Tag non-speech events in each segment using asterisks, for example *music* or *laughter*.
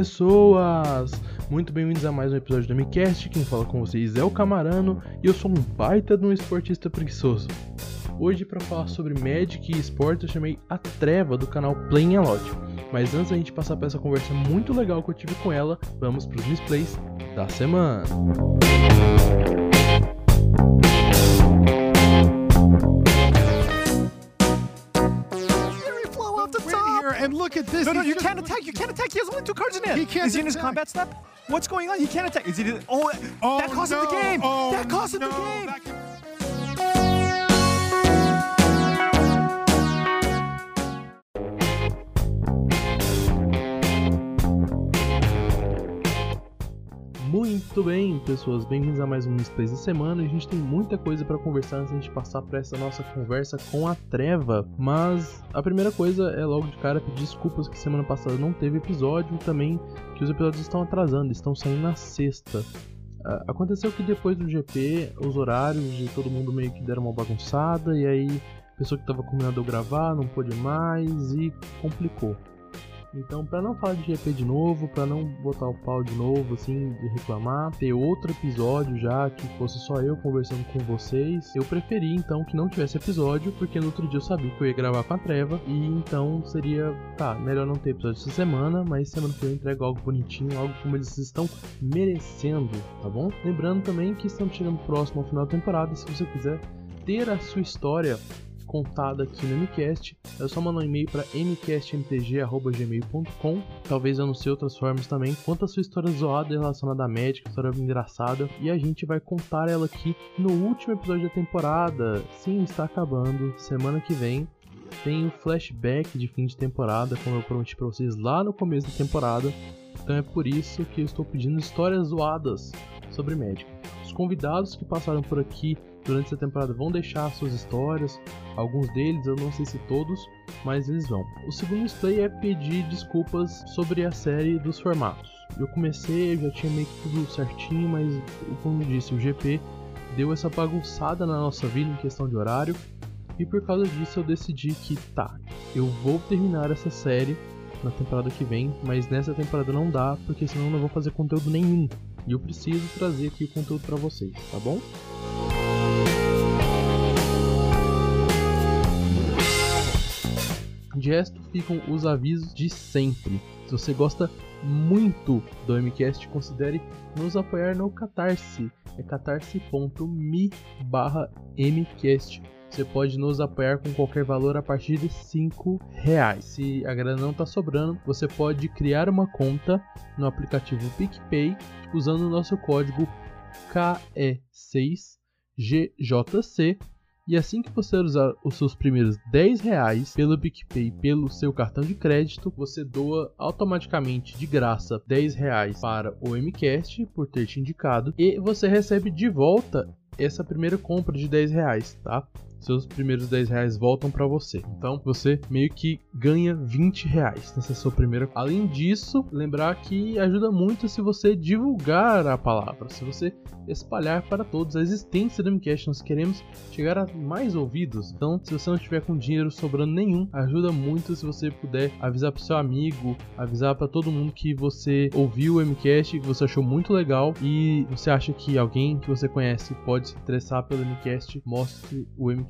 pessoas! Muito bem-vindos a mais um episódio do MCast. Quem fala com vocês é o Camarano e eu sou um baita de um esportista preguiçoso. Hoje, para falar sobre Magic e esporte, eu chamei a Treva do canal Playing a Lot. Mas antes da gente passar para essa conversa muito legal que eu tive com ela, vamos para os misplays da semana. And look at this. No, no, He's you just- can't attack. You can't attack. He has only two cards in hand. He can't Is he in his attack. combat step? What's going on? He can't attack. Is he? Oh, Oh, that cost him the game. Oh, that cost him no. the game. That can- Muito bem, pessoas, bem-vindos a mais um Misplays da semana. A gente tem muita coisa para conversar antes de a gente passar para essa nossa conversa com a Treva. Mas a primeira coisa é logo de cara pedir desculpas que semana passada não teve episódio, também que os episódios estão atrasando, estão saindo na sexta. Ah, aconteceu que depois do GP, os horários de todo mundo meio que deram uma bagunçada, e aí a pessoa que estava combinando eu gravar não pôde mais e complicou. Então, pra não falar de GP de novo, pra não botar o pau de novo, assim, de reclamar, ter outro episódio já que fosse só eu conversando com vocês, eu preferi então que não tivesse episódio, porque no outro dia eu sabia que eu ia gravar com a Treva, e então seria, tá, melhor não ter episódio essa semana, mas semana que eu entrego algo bonitinho, algo como eles estão merecendo, tá bom? Lembrando também que estamos chegando próximo ao final da temporada, se você quiser ter a sua história contada aqui no MCast, é só mandar um e-mail para mcastmtg.gmail.com. Talvez anuncie outras formas também. Conta a sua história zoada relacionada à médica, história engraçada, e a gente vai contar ela aqui no último episódio da temporada. Sim, está acabando. Semana que vem tem o flashback de fim de temporada, como eu prometi para vocês lá no começo da temporada. Então é por isso que eu estou pedindo histórias zoadas sobre médico. Os convidados que passaram por aqui durante essa temporada vão deixar suas histórias. Alguns deles, eu não sei se todos, mas eles vão. O segundo display é pedir desculpas sobre a série dos formatos. Eu comecei, eu já tinha meio que tudo certinho, mas como eu disse, o GP deu essa bagunçada na nossa vida em questão de horário. E por causa disso eu decidi que tá, eu vou terminar essa série na temporada que vem, mas nessa temporada não dá, porque senão eu não vou fazer conteúdo nenhum. E eu preciso trazer aqui o conteúdo pra vocês, tá bom? De resto, ficam os avisos de sempre. Se você gosta muito do MCast, considere nos apoiar no Catarse. É catarse.me MCast. Você pode nos apoiar com qualquer valor a partir de 5 reais. Se a grana não está sobrando, você pode criar uma conta no aplicativo PicPay usando o nosso código KE6GJC e assim que você usar os seus primeiros 10 reais pelo PicPay pelo seu cartão de crédito, você doa automaticamente de graça 10 reais para o MCast por ter te indicado e você recebe de volta essa primeira compra de 10 reais, tá? Seus primeiros 10 reais voltam para você. Então você meio que ganha 20 reais nessa sua primeira. Além disso, lembrar que ajuda muito se você divulgar a palavra, se você espalhar para todos a existência do MCast. Nós queremos chegar a mais ouvidos. Então, se você não tiver com dinheiro sobrando nenhum, ajuda muito se você puder avisar para seu amigo, avisar para todo mundo que você ouviu o MCast, que você achou muito legal e você acha que alguém que você conhece pode se interessar pelo MCast, mostre o MCast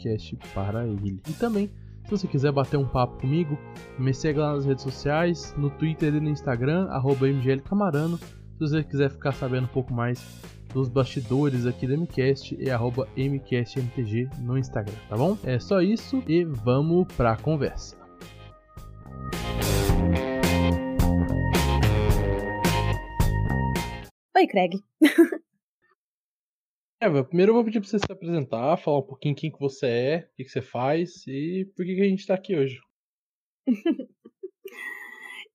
para ele. E também se você quiser bater um papo comigo, me segue lá nas redes sociais, no Twitter e no Instagram, arroba mglcamarano. Se você quiser ficar sabendo um pouco mais dos bastidores aqui do MCast, é arroba mcastmtg no Instagram, tá bom? É só isso e vamos pra conversa. Oi, Craig. *laughs* Eva, primeiro eu vou pedir pra você se apresentar, falar um pouquinho quem que você é, o que, que você faz e por que, que a gente tá aqui hoje. *laughs*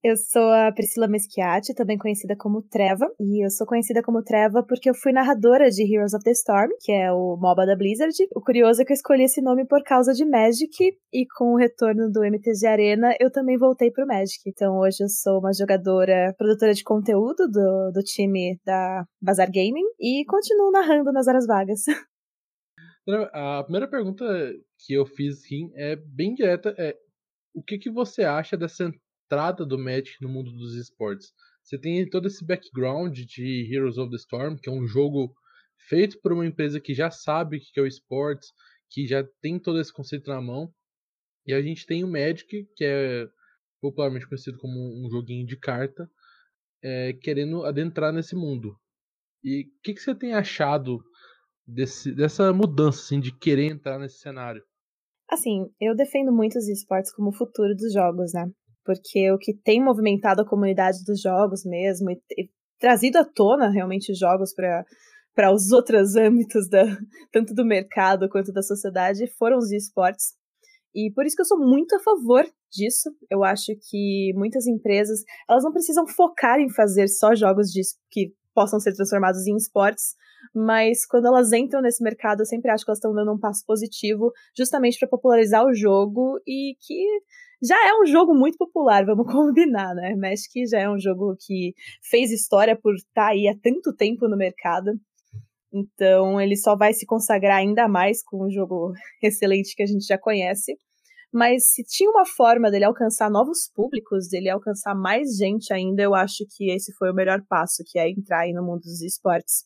Eu sou a Priscila Meschiati, também conhecida como Treva, e eu sou conhecida como Treva porque eu fui narradora de Heroes of the Storm, que é o MOBA da Blizzard. O curioso é que eu escolhi esse nome por causa de Magic, e com o retorno do MTG Arena, eu também voltei pro Magic. Então hoje eu sou uma jogadora, produtora de conteúdo do, do time da Bazar Gaming, e continuo narrando nas horas vagas. *laughs* A primeira pergunta que eu fiz aqui é bem direta, é o que, que você acha dessa entrada do Magic no mundo dos esportes? Você tem todo esse background de Heroes of the Storm, que é um jogo feito por uma empresa que já sabe o que é o esportes, que já tem todo esse conceito na mão. E a gente tem o Magic, que é popularmente conhecido como um joguinho de carta, é, querendo adentrar nesse mundo. E o que, que, você tem achado desse, dessa mudança assim, de querer entrar nesse cenário? Assim, eu defendo muito os esportes como o futuro dos jogos, né? Porque o que tem movimentado a comunidade dos jogos mesmo e, e trazido à tona realmente jogos para para os outros *laughs* âmbitos da, tanto do mercado quanto da sociedade foram os esportes. E por isso que eu sou muito a favor disso. Eu acho que muitas empresas, elas não precisam focar em fazer só jogos de, que possam ser transformados em esportes, mas quando elas entram nesse mercado, eu sempre acho que elas estão dando um passo positivo, justamente para popularizar o jogo e que já é um jogo muito popular, vamos *laughs* combinar, né? Magic já é um jogo que fez história por estar tá aí há tanto tempo no mercado. Então, ele só vai se consagrar ainda mais com um jogo *laughs* excelente que a gente já conhece. Mas se tinha uma forma dele alcançar novos públicos, dele alcançar mais gente ainda, eu acho que esse foi o melhor passo, que é entrar aí no mundo dos esportes.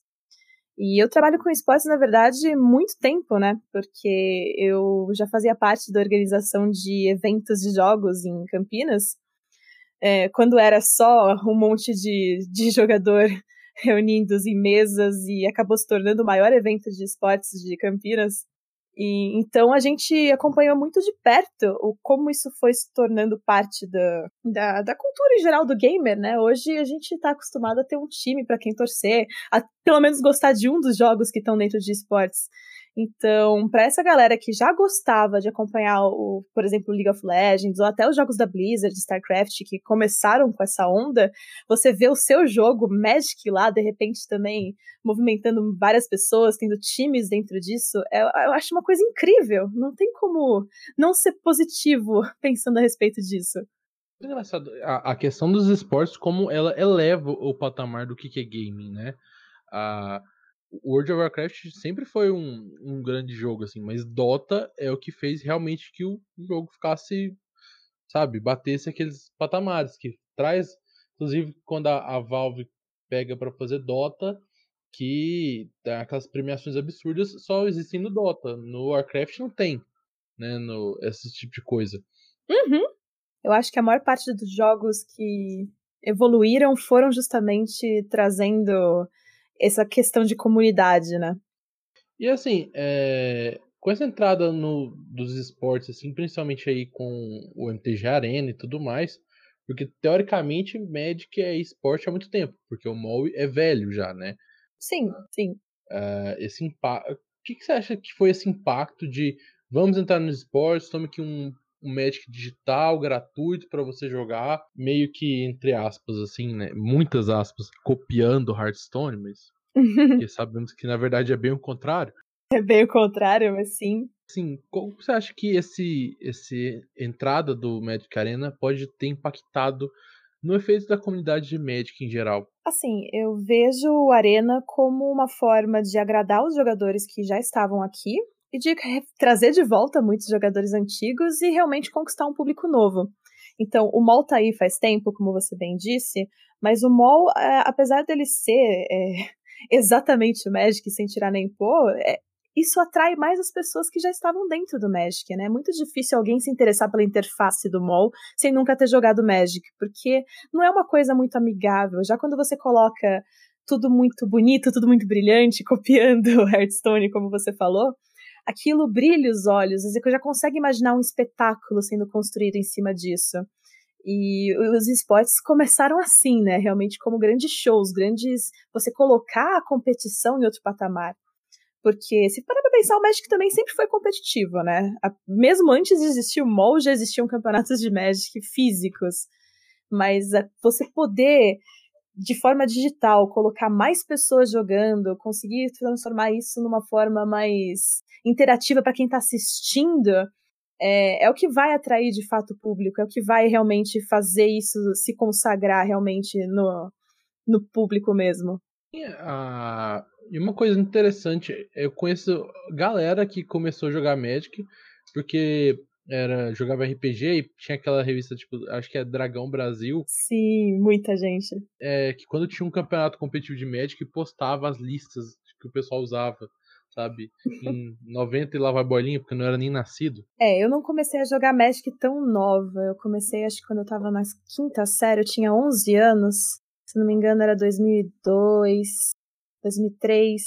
E eu trabalho com esportes, na verdade, muito tempo, né? Porque eu já fazia parte da organização de eventos de jogos em Campinas, é, quando era só um monte de, de jogador *laughs* reunindo em mesas e acabou se tornando o maior evento de esportes de Campinas. E, então a gente acompanhou muito de perto o como isso foi se tornando parte da, da, da cultura em geral do gamer, né? Hoje a gente está acostumado a ter um time para quem torcer, a pelo menos gostar de um dos jogos que estão dentro de esportes. Então, para essa galera que já gostava de acompanhar, o, por exemplo, League of Legends ou até os jogos da Blizzard, StarCraft, que começaram com essa onda, você vê o seu jogo Magic lá, de repente também movimentando várias pessoas, tendo times dentro disso, é, eu acho uma coisa incrível. Não tem como não ser positivo *laughs* pensando a respeito disso. É engraçado, a, a questão dos esportes, como ela eleva o patamar do que, é gaming, né? A World of Warcraft sempre foi um, um grande jogo, assim, mas Dota é o que fez realmente que o jogo ficasse, sabe, batesse aqueles patamares que traz, inclusive quando a, a Valve pega para fazer Dota, que aquelas premiações absurdas só existem no Dota, no Warcraft não tem, né, no esse tipo de coisa. Uhum. Eu acho que a maior parte dos jogos que evoluíram foram justamente trazendo essa questão de comunidade, né? E assim, é, com essa entrada no, dos esportes, assim, principalmente aí com o MTG Arena e tudo mais, porque teoricamente Magic é esporte há muito tempo, porque o MOL é velho já, né? Sim, sim. Uh, esse impacto. O que, que, você acha que foi esse impacto de vamos entrar nos esportes, tome aqui um, um Magic digital gratuito para você jogar, meio que entre aspas, assim, né? Muitas aspas, copiando Hearthstone, mas *laughs* porque sabemos que na verdade é bem o contrário. É bem o contrário, mas sim. Sim, como você acha que esse, esse entrada do Magic Arena pode ter impactado no efeito da comunidade de Magic em geral? Assim, eu vejo o Arena como uma forma de agradar os jogadores que já estavam aqui e de trazer de volta muitos jogadores antigos e realmente conquistar um público novo. Então, o mall tá aí faz tempo, como você bem disse, mas o mall, é, apesar dele ser é, *laughs* exatamente o Magic sem tirar nem pôr, é, isso atrai mais as pessoas que já estavam dentro do Magic, né? É muito difícil alguém se interessar pela interface do mall sem nunca ter jogado Magic, porque não é uma coisa muito amigável. Já quando você coloca tudo muito bonito, tudo muito brilhante, *laughs* copiando Hearthstone, como você falou, aquilo brilha os olhos, você já consegue imaginar um espetáculo sendo construído em cima disso. E os esportes começaram assim, né? Realmente como grandes shows, grandes. Você colocar a competição em outro patamar. Porque, se parar pra pensar, o Magic também sempre foi competitivo, né? Mesmo antes de existir o MOL, já existiam campeonatos de Magic físicos. Mas você poder, de forma digital, colocar mais pessoas jogando, conseguir transformar isso numa forma mais interativa para quem está assistindo, é, é, o que vai atrair de fato o público, é o que vai realmente fazer isso se consagrar realmente no, no público mesmo. E, a, e uma coisa interessante, eu conheço galera que começou a jogar Magic porque era jogava RPG e tinha aquela revista, tipo, acho que é Dragão Brasil, Sim, muita gente. é, que quando tinha um campeonato competitivo de Magic, postava as listas que o pessoal usava, sabe? *laughs* Em 90 e lá vai bolinha, porque não era nem nascido. É, eu não comecei a jogar Magic tão nova. Eu comecei, acho que quando eu tava na quinta série, eu tinha 11 anos. Se não me engano, era 2002, 2003.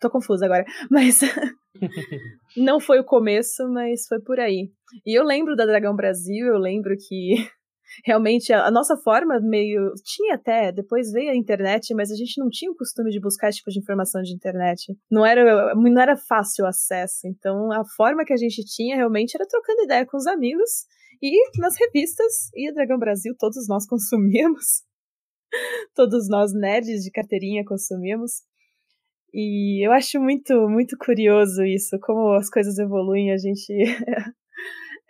Tô confusa agora. *laughs* Mas não foi o começo, mas foi por aí. E eu lembro da Dragão Brasil, eu lembro que *laughs* realmente a, nossa forma meio. Tinha até, depois veio a internet, mas a gente não tinha o costume de buscar esse tipo de informação de internet. Não era, não era fácil o acesso. Então a forma que a gente tinha realmente era trocando ideia com os amigos e nas revistas. E a Dragão Brasil todos nós consumíamos. *laughs* todos nós nerds de carteirinha consumíamos. E eu acho muito, muito curioso isso, como as coisas evoluem, a gente. *laughs*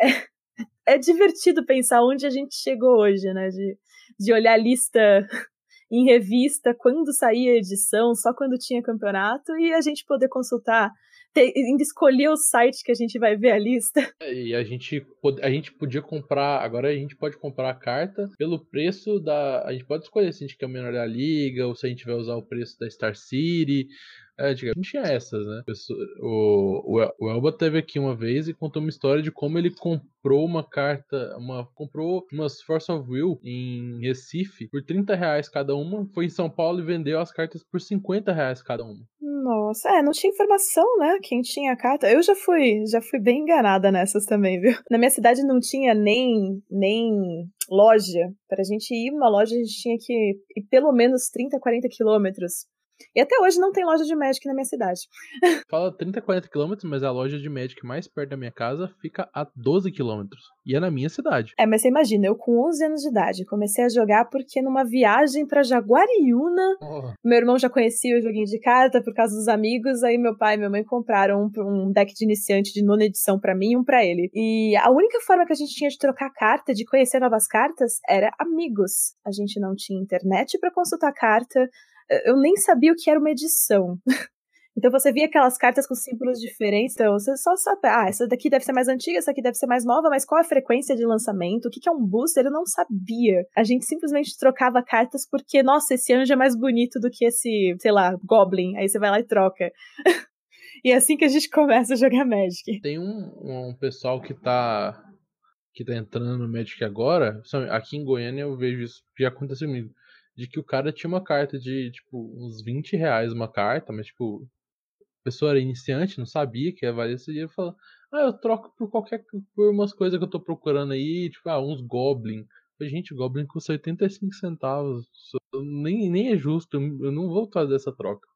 é, é divertido pensar onde a gente chegou hoje, né? De, de olhar a lista *laughs* em revista, quando saía a edição, só quando tinha campeonato, e a gente poder consultar, ter, ainda escolher o site que a gente vai ver a lista. *laughs* É, E a gente, a gente podia comprar, agora a gente pode comprar a carta pelo preço da. A gente pode escolher se a gente quer o menor da liga, ou se a gente vai usar o preço da Star City. É, antigamente tinha essas, né? O, o, o Elba teve aqui uma vez e contou uma história de como ele comprou uma carta, uma comprou umas Force of Will em Recife por 30 reais cada uma, foi em São Paulo e vendeu as cartas por 50 reais cada uma. Nossa, é, não tinha informação, né? Quem tinha a carta. Eu já fui, já fui bem enganada nessas também, viu? *laughs* Na minha cidade não tinha nem, nem loja. Pra gente ir numa loja, a gente tinha que ir pelo menos 30, 40 quilômetros. E até hoje não tem loja de Magic na minha cidade. *laughs* Fala 30, 40 quilômetros, mas a loja de Magic mais perto da minha casa fica a 12 quilômetros. E é na minha cidade. É, mas você imagina, eu com 11 anos de idade comecei a jogar porque numa viagem pra Jaguariúna, meu irmão já conhecia o joguinho de carta por causa dos amigos, aí meu pai e minha mãe compraram um, um deck de iniciante de nona edição pra mim e um pra ele. E a única forma que a gente tinha de trocar carta, de conhecer novas cartas, era amigos. A gente não tinha internet pra consultar carta, eu nem sabia o que era uma edição. *laughs* Então você via aquelas cartas com símbolos diferentes, então você só sabe, ah, essa daqui deve ser mais antiga, essa aqui deve ser mais nova, mas qual a frequência de lançamento? O que é um booster? Eu não sabia. A gente simplesmente trocava cartas porque, nossa, esse anjo é mais bonito do que esse, sei lá, Goblin. Aí você vai lá e troca. *laughs* e é assim que a gente começa a jogar Magic. Tem um, um pessoal que tá que tá entrando no Magic agora, aqui em Goiânia eu vejo isso, já aconteceu comigo, de que o cara tinha uma carta de, tipo, uns 20 reais uma carta, mas, tipo, a pessoa era iniciante, não sabia que ia valer esse dinheiro, falou, ah, eu troco por qualquer, por umas coisas que eu tô procurando aí, tipo, ah, uns Goblin. Falei, Gente, Goblin custa 85 centavos, nem, nem é justo, eu não vou fazer essa troca.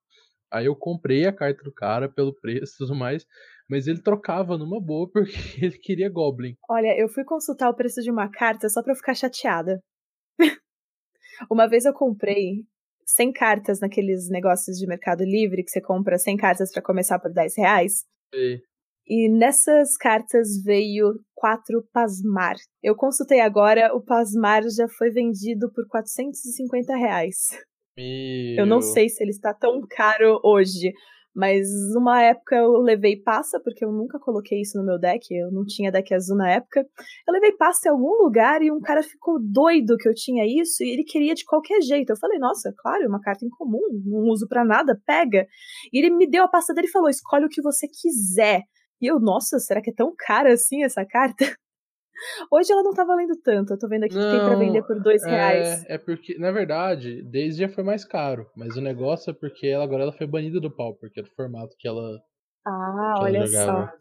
Aí eu comprei a carta do cara pelo preço e tudo mais, mas ele trocava numa boa *laughs* porque ele queria Goblin. Olha, eu fui consultar o preço de uma carta só pra eu ficar chateada. Uma vez eu comprei 100 cartas naqueles negócios de Mercado Livre que você compra 100 cartas pra começar por 10 reais. E E nessas cartas veio quatro Pasmar. Eu consultei agora, o Pasmar já foi vendido por 450 reais. Eu não meu, sei se ele está tão caro hoje, mas numa época eu levei passa, porque eu nunca coloquei isso no meu deck, eu não tinha deck azul na época. Eu levei passa em algum lugar e um cara ficou doido que eu tinha isso e ele queria de qualquer jeito. Eu falei, nossa, claro, é uma carta em comum, não uso pra nada, pega. E ele me deu a pasta dele e falou: escolhe o que você quiser. E eu, nossa, será que é tão cara assim essa carta? Hoje ela não tá valendo tanto. Eu tô vendo aqui que tem pra Não, vender por dois reais. É, é porque, na verdade, desde já foi mais caro. Mas o negócio é porque ela, agora ela foi banida do pau, porque é do formato que ela, Ah, que ela olha jogava. só.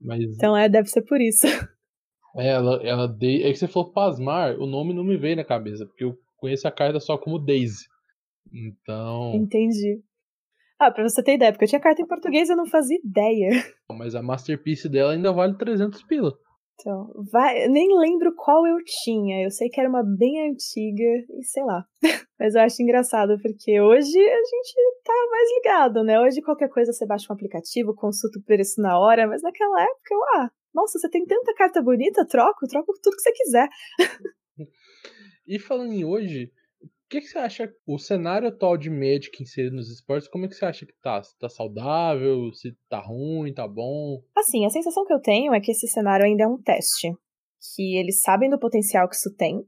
Mas Então é, deve ser por isso. *laughs* é, ela, ela de... é que você falou Pasmar, o nome não me veio na cabeça, porque eu conheço a carta só como Daisy. Então. Entendi. Ah, pra você ter ideia, porque eu tinha carta em português e eu não fazia ideia. Mas a Masterpiece dela ainda vale 300 pila. Então, vai, nem lembro qual eu tinha. Eu sei que era uma bem antiga e sei lá. *laughs* Mas eu acho engraçado porque hoje a gente tá mais ligado, né? Hoje qualquer coisa você baixa um aplicativo, consulta o preço na hora, mas naquela época eu, ah, nossa, você tem tanta carta bonita, troco, troco tudo que você quiser. E falando em hoje, que, que você acha, o cenário atual de Magic inserido nos esportes, como é que você acha que tá? Se tá saudável, se tá ruim, tá bom? Assim, a sensação que eu tenho é que esse cenário ainda é um teste. Que eles sabem do potencial que isso tem,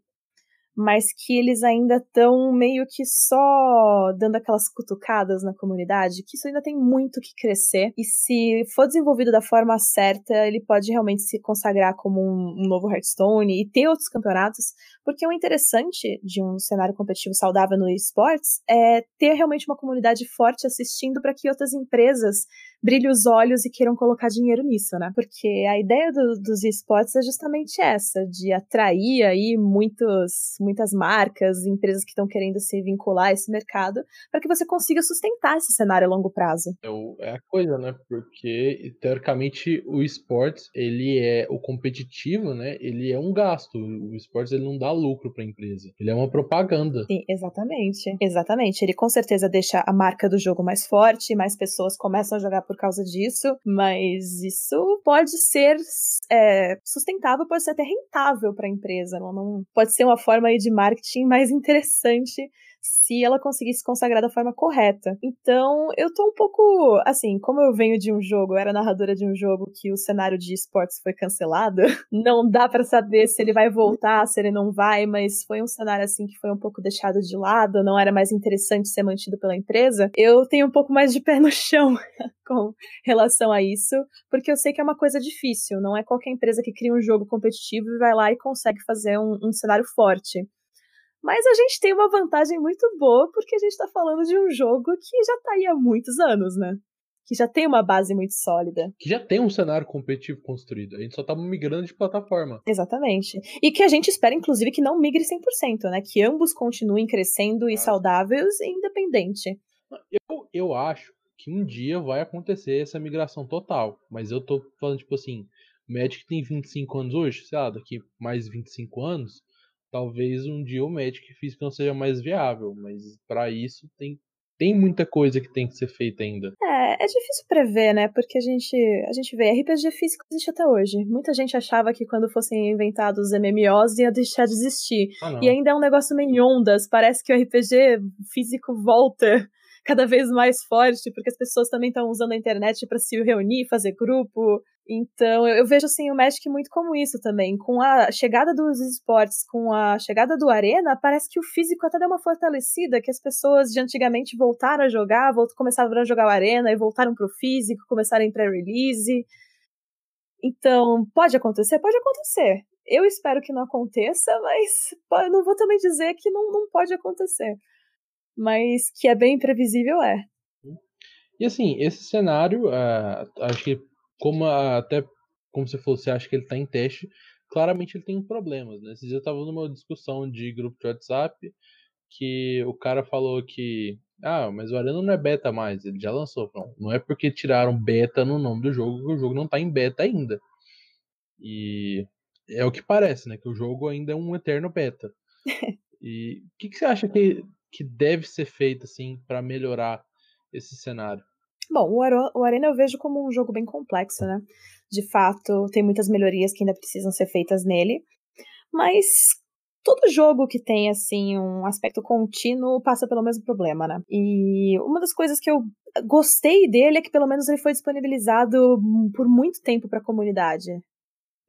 mas que eles ainda estão meio que só dando aquelas cutucadas na comunidade, que isso ainda tem muito que crescer. E se for desenvolvido da forma certa, ele pode realmente se consagrar como um, um novo Hearthstone e ter outros campeonatos, porque o interessante de um cenário competitivo saudável no esportes é ter realmente uma comunidade forte assistindo para que outras empresas brilhem os olhos e queiram colocar dinheiro nisso, né? Porque a ideia do, dos esportes é justamente essa, de atrair aí muitos, muitas marcas, empresas que estão querendo se vincular a esse mercado, para que você consiga sustentar esse cenário a longo prazo. É, é a coisa, né? Porque, teoricamente, o esportes, ele é o competitivo, né? Ele é um gasto. O esportes, ele não dá lucro para a empresa. Ele é uma propaganda. Sim, exatamente. Exatamente. Ele com certeza deixa a marca do jogo mais forte, mais pessoas começam a jogar por causa disso, mas isso pode ser é, sustentável, pode ser até rentável para a empresa. Não, pode ser uma forma de marketing mais *laughs* interessante se ela conseguisse consagrar da forma correta. Então, eu tô um pouco, assim, como eu venho de um jogo, eu era narradora de um jogo que o cenário de esportes foi cancelado, *laughs* não dá para saber se ele vai voltar, se ele não vai, mas foi um cenário assim que foi um pouco deixado de lado, não era mais interessante ser mantido pela empresa. Eu tenho um pouco mais de pé no chão *laughs* com relação a isso, porque eu sei que é uma coisa difícil, não é qualquer empresa que cria um jogo competitivo e vai lá e consegue fazer um, um cenário forte. Mas a gente tem uma vantagem muito boa porque a gente está falando de um jogo que já está aí há muitos anos, né? Que já tem uma base muito sólida. Que já tem um cenário competitivo construído. A gente só tá migrando de plataforma. Exatamente. E que a gente espera, inclusive, que não migre 100%, né? Que ambos continuem crescendo e saudáveis e independente. Eu, eu acho que um dia vai acontecer essa migração total. Mas eu tô falando, tipo assim, o Magic tem 25 anos hoje, sei lá, daqui mais 25 anos, talvez um dia o Magic físico não seja mais viável, mas para isso tem tem muita coisa que tem que ser feita ainda. É, é difícil prever, né? Porque a gente, a gente vê, RPG físico existe até hoje. Muita gente achava que quando fossem inventados MMOs ia deixar de existir. Ah, e ainda é um negócio meio em ondas. Parece que o RPG físico volta *laughs* cada vez mais forte, porque as pessoas também estão usando a internet para se reunir, fazer grupo. Então, eu, eu, vejo assim o Magic muito como isso também. Com a chegada dos esportes, com a chegada do Arena, parece que o físico até deu uma fortalecida, que as pessoas de antigamente voltaram a jogar, volt, começaram a jogar o Arena e voltaram pro físico, começaram em pré-release. Então, pode acontecer? Pode acontecer. Eu espero que não aconteça, mas não vou também dizer que não, não pode acontecer mas que é bem imprevisível é. E assim, esse cenário, uh, acho que como uh, até como você falou, você acha que ele está em teste, claramente ele tem problemas, né? Esses dias eu estava numa discussão de grupo de WhatsApp que o cara falou que ah, mas o Arena não é beta mais, ele já lançou. Não, não é porque tiraram beta no nome do jogo que o jogo não está em beta ainda. E é o que parece, né? Que o jogo ainda é um eterno beta. *laughs* e o que, que você acha que que deve ser feito assim para melhorar esse cenário? Bom, o, Arena eu vejo como um jogo bem complexo, né? De fato, tem muitas melhorias que ainda precisam ser feitas nele, mas todo jogo que tem assim um aspecto contínuo passa pelo mesmo problema, né? E uma das coisas que eu gostei dele é que pelo menos ele foi disponibilizado por muito tempo para a comunidade.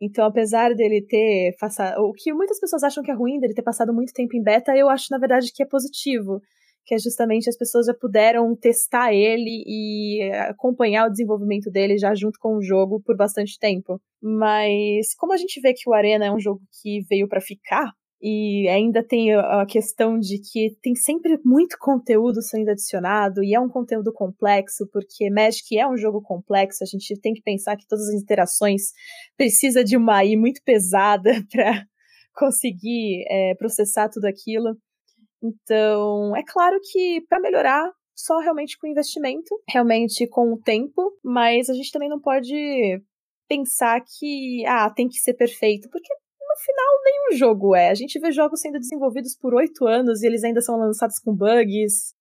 Então, apesar dele ter passado. O que muitas pessoas acham que é ruim, dele ter passado muito tempo em beta, eu acho, na verdade, que é positivo. Que é justamente as pessoas já puderam testar ele e acompanhar o desenvolvimento dele já junto com o jogo por bastante tempo. Mas, como a gente vê que o Arena é um jogo que veio para ficar, e ainda tem a questão de que tem sempre muito conteúdo sendo adicionado, e é um conteúdo complexo, porque Magic é um jogo complexo, a gente tem que pensar que todas as interações precisa de uma AI muito pesada *laughs* para conseguir é, processar tudo aquilo. Então, é claro que para melhorar, só realmente com investimento, realmente com o tempo, mas a gente também não pode pensar que ah, tem que ser perfeito, porque no final nenhum jogo é. A gente vê jogos sendo desenvolvidos por oito anos e eles ainda são lançados com bugs.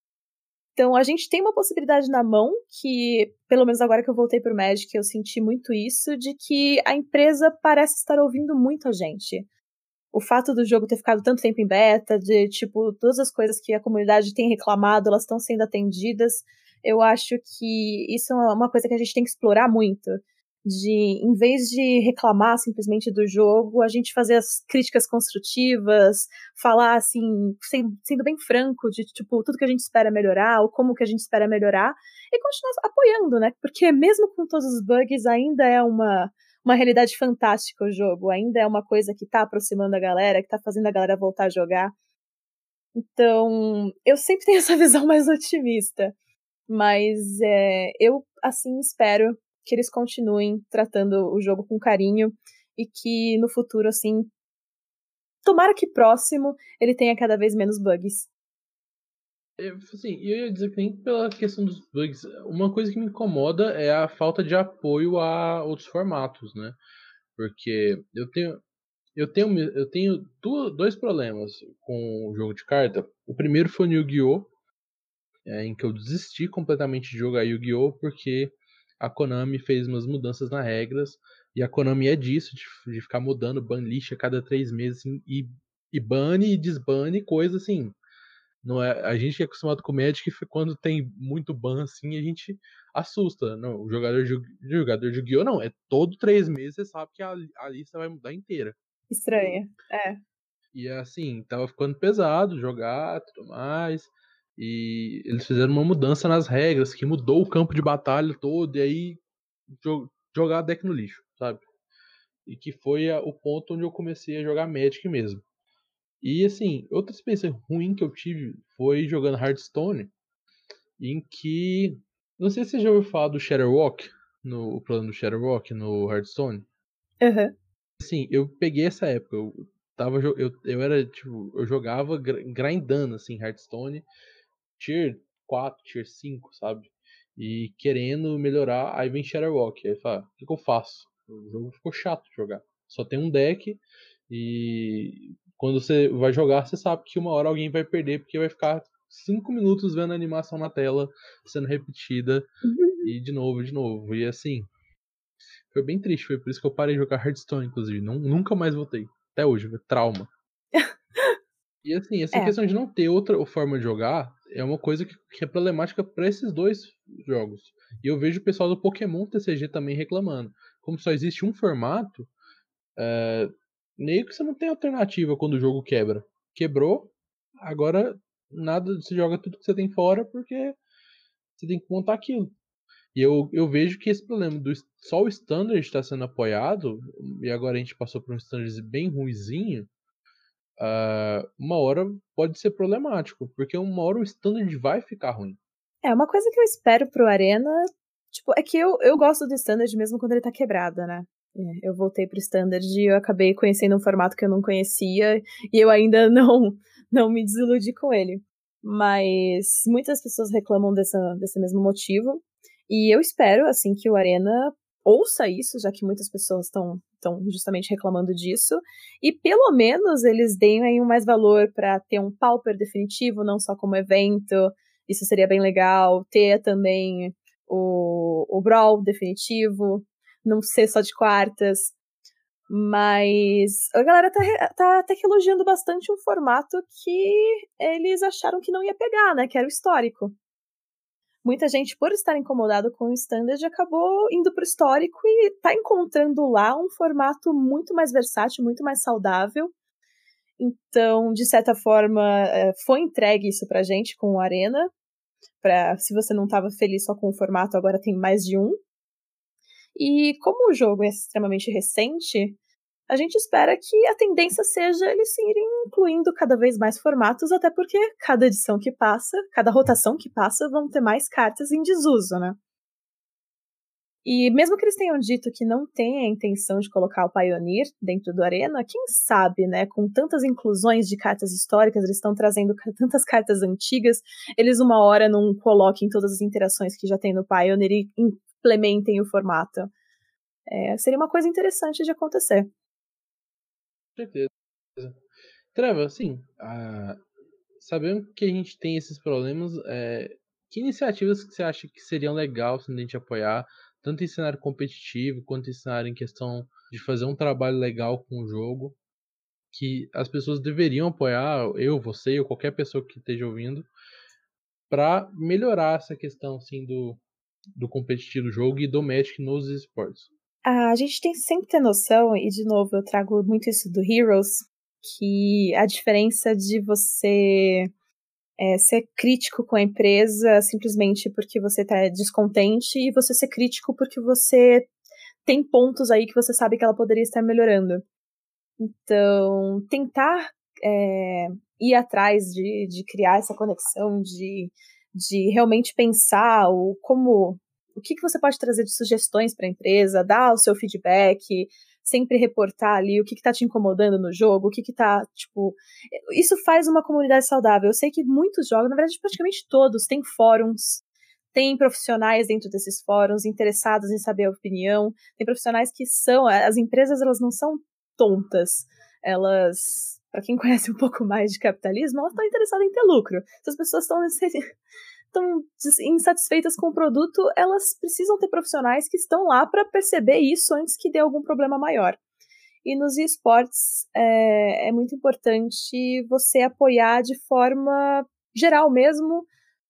Então a gente tem uma possibilidade na mão que, pelo menos agora que eu voltei pro Magic, eu senti muito isso, de que a empresa parece estar ouvindo muito a gente. O fato do jogo ter ficado tanto tempo em beta, de tipo, todas as coisas que a comunidade tem reclamado, elas estão sendo atendidas. Eu acho que isso é uma coisa que a gente tem que explorar muito. De, em vez de reclamar simplesmente do jogo, a gente fazer as críticas construtivas, falar assim, sendo bem franco de tipo, tudo que a gente espera melhorar, ou como que a gente espera melhorar, e continuar apoiando, né? Porque mesmo com todos os bugs, ainda é uma, uma realidade fantástica o jogo. Ainda é uma coisa que tá aproximando a galera, que tá fazendo a galera voltar a jogar. Então, eu sempre *laughs* tenho essa visão mais otimista. Mas é, eu, assim, espero que eles continuem tratando o jogo com carinho e que no futuro, assim, tomara que próximo ele tenha cada vez menos bugs. Eu, assim, eu ia dizer que nem pela questão dos bugs, uma coisa que me incomoda é a falta de apoio a outros formatos, né? Porque eu tenho eu tenho eu tenho dois problemas com o jogo de carta. O primeiro foi no Yu-Gi-Oh, é, em que eu desisti completamente de jogar Yu-Gi-Oh porque a Konami fez umas mudanças nas regras e a Konami é disso de, de ficar mudando ban list a cada três meses assim, e e bane e desbane coisa assim não é, a gente é acostumado com Magic quando tem muito ban assim, a gente assusta. Não, o jogador de, jogador de Yu-Gi-Oh! não, é todo três meses você sabe que a, a lista vai mudar inteira. Estranha, é. E assim, tava ficando pesado jogar tudo mais. E eles fizeram uma mudança nas regras que mudou o campo de batalha todo, e aí jogar deck no lixo, sabe? E que foi a, o ponto onde eu comecei a jogar Magic mesmo. E assim, outra experiência ruim que eu tive foi jogando Hearthstone, em que. Não sei se você já ouviu falar do Shadowwalk, no o plano do Shadowwalk no Hearthstone. Uhum. Assim, eu peguei essa época. Eu tava. Eu, eu era, tipo, eu jogava grindando assim, Hearthstone, tier 4, tier 5, sabe? E querendo melhorar, aí vem Shadowwalk. Aí fala, o que, que eu faço? O jogo ficou chato de jogar. Só tem um deck e quando você vai jogar, você sabe que uma hora alguém vai perder, porque vai ficar cinco minutos vendo a animação na tela sendo repetida uhum. e de novo, de novo. E assim, foi bem triste. Foi por isso que eu parei de jogar Hearthstone, inclusive. Não, nunca mais voltei. Até hoje, foi trauma. *laughs* e assim, essa é. questão de não ter outra forma de jogar é uma coisa que, que é problemática para esses dois jogos. E eu vejo o pessoal do Pokémon TCG também reclamando. Como só existe um formato, é, meio que você não tem alternativa quando o jogo quebra. Quebrou, agora nada, você joga tudo que você tem fora porque você tem que montar aquilo. E eu, eu vejo que esse problema do só o standard está sendo apoiado, e agora a gente passou por um standard bem ruizinho, uh, uma hora pode ser problemático, porque uma hora o standard vai ficar ruim. É, uma coisa que eu espero pro Arena, tipo, é que eu, eu gosto do standard mesmo quando ele tá quebrado, né? É, eu voltei pro Standard e eu acabei conhecendo um formato que eu não conhecia e eu ainda *laughs* não, não me desiludi com ele. Mas muitas pessoas reclamam dessa, desse mesmo motivo. E eu espero, assim, que o Arena ouça isso, já que muitas pessoas estão justamente reclamando disso, e pelo menos eles deem aí um mais valor para ter um pauper definitivo, não só como evento, isso seria bem legal, ter também o, o Brawl definitivo, não ser só de quartas. Mas a galera tá, tá até que elogiando bastante um formato que eles acharam que não ia pegar, né? Que era o histórico. Muita gente, por estar incomodado com o standard, acabou indo pro histórico e tá encontrando lá um formato muito mais versátil, muito mais saudável. Então, de certa forma, é, foi entregue isso pra gente com o Arena. Pra, se você não estava feliz só com o formato, agora tem mais de um. E como o jogo é extremamente recente, a gente espera que a tendência seja eles irem incluindo cada vez mais formatos, até porque cada edição que passa, cada rotação que passa, vão ter mais cartas em desuso, né? E mesmo que eles tenham dito que não tem a intenção de colocar o Pioneer dentro do Arena, quem sabe, né? Com tantas inclusões de cartas históricas, eles estão trazendo tantas cartas antigas, eles uma hora não coloquem todas as interações que já tem no Pioneer e implementem o formato. É, seria uma coisa interessante de acontecer. Com certeza. Treva, assim, uh, sabendo que a gente tem esses problemas, é, que iniciativas que você acha que seriam legal se a gente apoiar, tanto em cenário competitivo quanto em cenário em questão de fazer um trabalho legal com o jogo? que as pessoas deveriam apoiar, eu, você ou qualquer pessoa que esteja ouvindo, para melhorar essa questão assim do, do competitivo jogo e do Magic nos esportes. A gente tem sempre ter noção, e de novo eu trago muito isso do Heroes, que a diferença de você é, ser crítico com a empresa simplesmente porque você está descontente e você ser crítico porque você tem pontos aí que você sabe que ela poderia estar melhorando. Então, tentar é, ir atrás de, de criar essa conexão, de, de realmente pensar o como o que, que você pode trazer de sugestões para a empresa, dar o seu feedback, sempre reportar ali o que, está te incomodando no jogo, o que, está tipo. Isso faz uma comunidade saudável. Eu sei que muitos jogos, na verdade, praticamente todos, têm fóruns, tem profissionais dentro desses fóruns interessados em saber a opinião, tem profissionais que são. As empresas, elas não são tontas. Elas para quem conhece um pouco mais de capitalismo, elas estão interessadas em ter lucro. Se as pessoas estão *laughs* estão insatisfeitas com o produto, elas precisam ter profissionais que estão lá para perceber isso antes que dê algum problema maior. E nos esportes é, é muito importante você apoiar de forma geral mesmo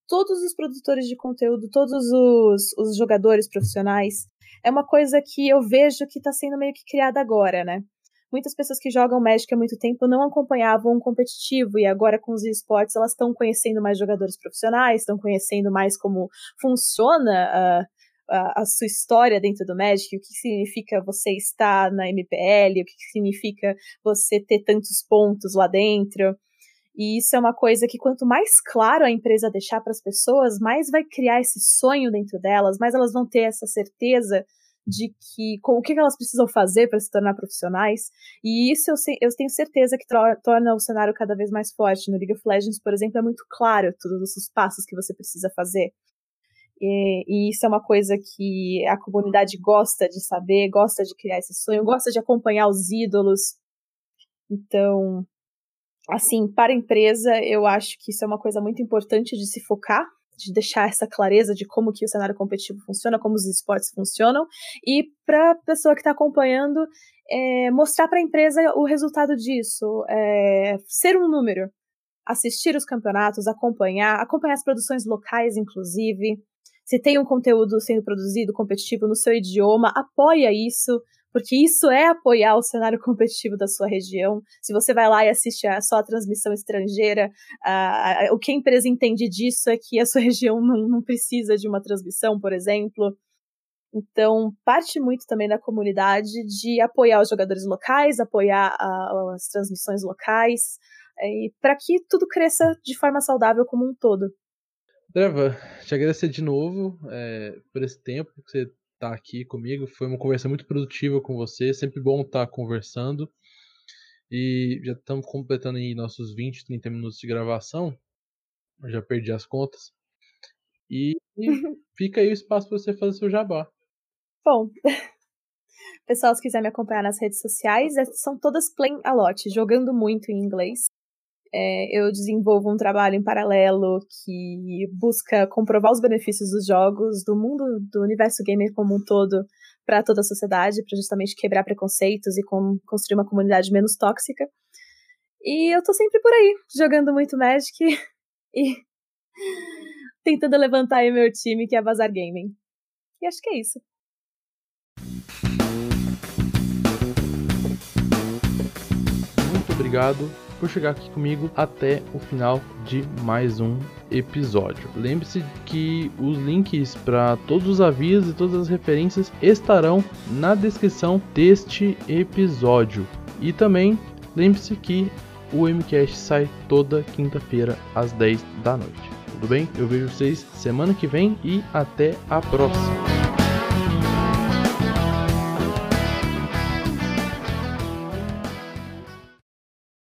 todos os produtores de conteúdo, todos os, os jogadores profissionais. É uma coisa que eu vejo que está sendo meio que criada agora, né? Muitas pessoas que jogam Magic há muito tempo não acompanhavam o competitivo e agora com os esportes elas estão conhecendo mais jogadores profissionais, estão conhecendo mais como funciona a, a, a, sua história dentro do Magic, o que significa você estar na MPL, o que significa você ter tantos pontos lá dentro. E isso é uma coisa que quanto mais claro a empresa deixar para as pessoas, mais vai criar esse sonho dentro delas, mais elas vão ter essa certeza de que com, o que elas precisam fazer para se tornar profissionais. E isso eu, eu tenho certeza que torna o cenário cada vez mais forte. No League of Legends, por exemplo, é muito claro todos os passos que você precisa fazer. E, e, isso é uma coisa que a comunidade gosta de saber, gosta de criar esse sonho, gosta de acompanhar os ídolos. Então, assim, para a empresa, eu acho que isso é uma coisa muito importante de se focar, de deixar essa clareza de como que o cenário competitivo funciona, como os esportes funcionam, e para a pessoa que está acompanhando, é, mostrar para a empresa o resultado disso, é, ser um número, assistir os campeonatos, acompanhar, acompanhar as produções locais, inclusive. Se tem um conteúdo sendo produzido competitivo no seu idioma, apoia isso, porque isso é apoiar o cenário competitivo da sua região. Se você vai lá e assiste a só a transmissão estrangeira, o que a empresa entende disso é que a sua *laughs* região não, não precisa de uma transmissão, por exemplo. Então, parte muito também da comunidade de apoiar os jogadores locais, apoiar as transmissões locais, e para que tudo cresça de forma saudável como um todo. Dreva, te agradecer de novo é, por esse tempo que você estar tá aqui comigo. Foi uma conversa muito produtiva com você. Sempre bom estar tá conversando. E já estamos completando aí nossos 20, 30 minutos de gravação. Eu já perdi as contas. E, *laughs* fica aí o espaço para você fazer seu jabá. Bom, *laughs* pessoal, se quiser me acompanhar nas redes sociais, é, são todas plain a lot, jogando muito em inglês. É, eu desenvolvo um trabalho em paralelo que busca comprovar os benefícios dos jogos, do mundo, do universo gamer como um todo, para toda a sociedade, para justamente quebrar preconceitos e com, construir uma comunidade menos tóxica. E eu tô sempre por aí, jogando muito Magic *laughs* e *laughs* tentando levantar aí meu time, que é Bazar Gaming. E acho que é isso. Muito obrigado por chegar aqui comigo até o final de mais um episódio. Lembre-se que os links para todos os avisos e todas as referências estarão na descrição deste episódio. E também lembre-se que o MCast sai toda quinta-feira às 10 da noite. Tudo bem? Eu vejo vocês semana que vem e até a próxima.